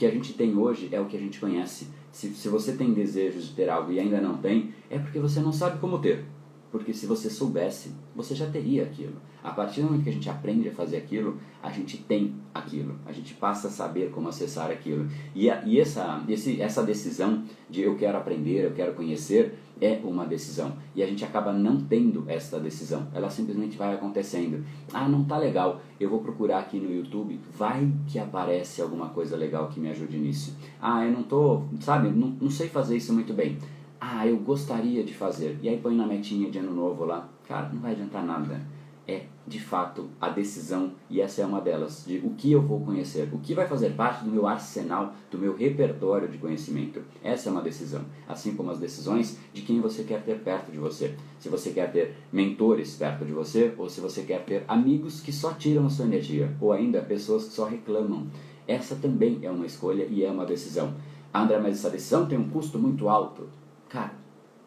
que a gente tem hoje é o que a gente conhece. Se, se você tem desejos de ter algo e ainda não tem, é porque você não sabe como ter. Porque se você soubesse, você já teria aquilo. A partir do momento que a gente aprende a fazer aquilo, a gente tem aquilo. A gente passa a saber como acessar aquilo. E, a, e essa, esse, essa decisão de eu quero aprender, eu quero conhecer, é uma decisão. E a gente acaba não tendo essa decisão. Ela simplesmente vai acontecendo. Ah, não tá legal. Eu vou procurar aqui no YouTube. Vai que aparece alguma coisa legal que me ajude nisso. Ah, eu não tô, sabe, não, não sei fazer isso muito bem. Ah, eu gostaria de fazer. E aí põe na metinha de ano novo lá. Cara, não vai adiantar nada. É, de fato, a decisão, e essa é uma delas, de o que eu vou conhecer, o que vai fazer parte do meu arsenal, do meu repertório de conhecimento. Essa é uma decisão. Assim como as decisões de quem você quer ter perto de você. Se você quer ter mentores perto de você, ou se você quer ter amigos que só tiram a sua energia, ou ainda pessoas que só reclamam. Essa também é uma escolha e é uma decisão. André, mas essa decisão tem um custo muito alto. Cara,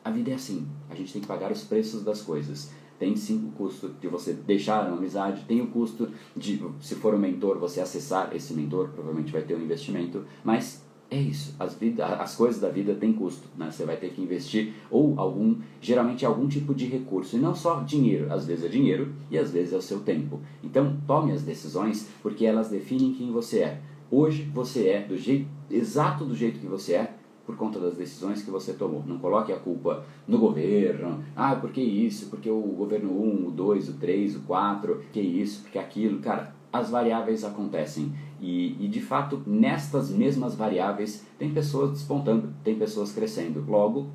a vida é assim. A gente tem que pagar os preços das coisas. Tem sim o custo de você deixar uma amizade, tem o custo de, se for um mentor, você acessar esse mentor, provavelmente vai ter um investimento, mas é isso. As, vida, as coisas da vida têm custo, né? Você vai ter que investir ou algum, geralmente algum tipo de recurso, e não só dinheiro. Às vezes é dinheiro e às vezes é o seu tempo. Então tome as decisões porque elas definem quem você é. Hoje você é do jeito exato do jeito que você é por conta das decisões que você tomou. Não coloque a culpa no governo. Ah, por que isso? Porque o governo 1, o 2, o 3, o 4, que isso, porque aquilo. Cara, as variáveis acontecem. E, e de fato, nestas mesmas variáveis, tem pessoas despontando, tem pessoas crescendo. Logo,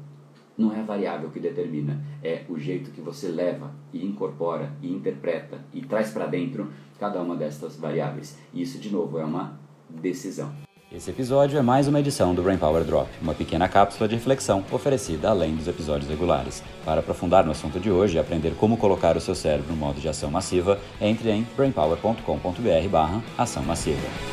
não é a variável que determina, é o jeito que você leva e incorpora e interpreta e traz para dentro cada uma destas variáveis. E isso, de novo, é uma decisão. Esse episódio é mais uma edição do Brain Power Drop, uma pequena cápsula de reflexão oferecida além dos episódios regulares. Para aprofundar no assunto de hoje e aprender como colocar o seu cérebro no modo de ação massiva, entre em brainpower.com.br/ação massiva.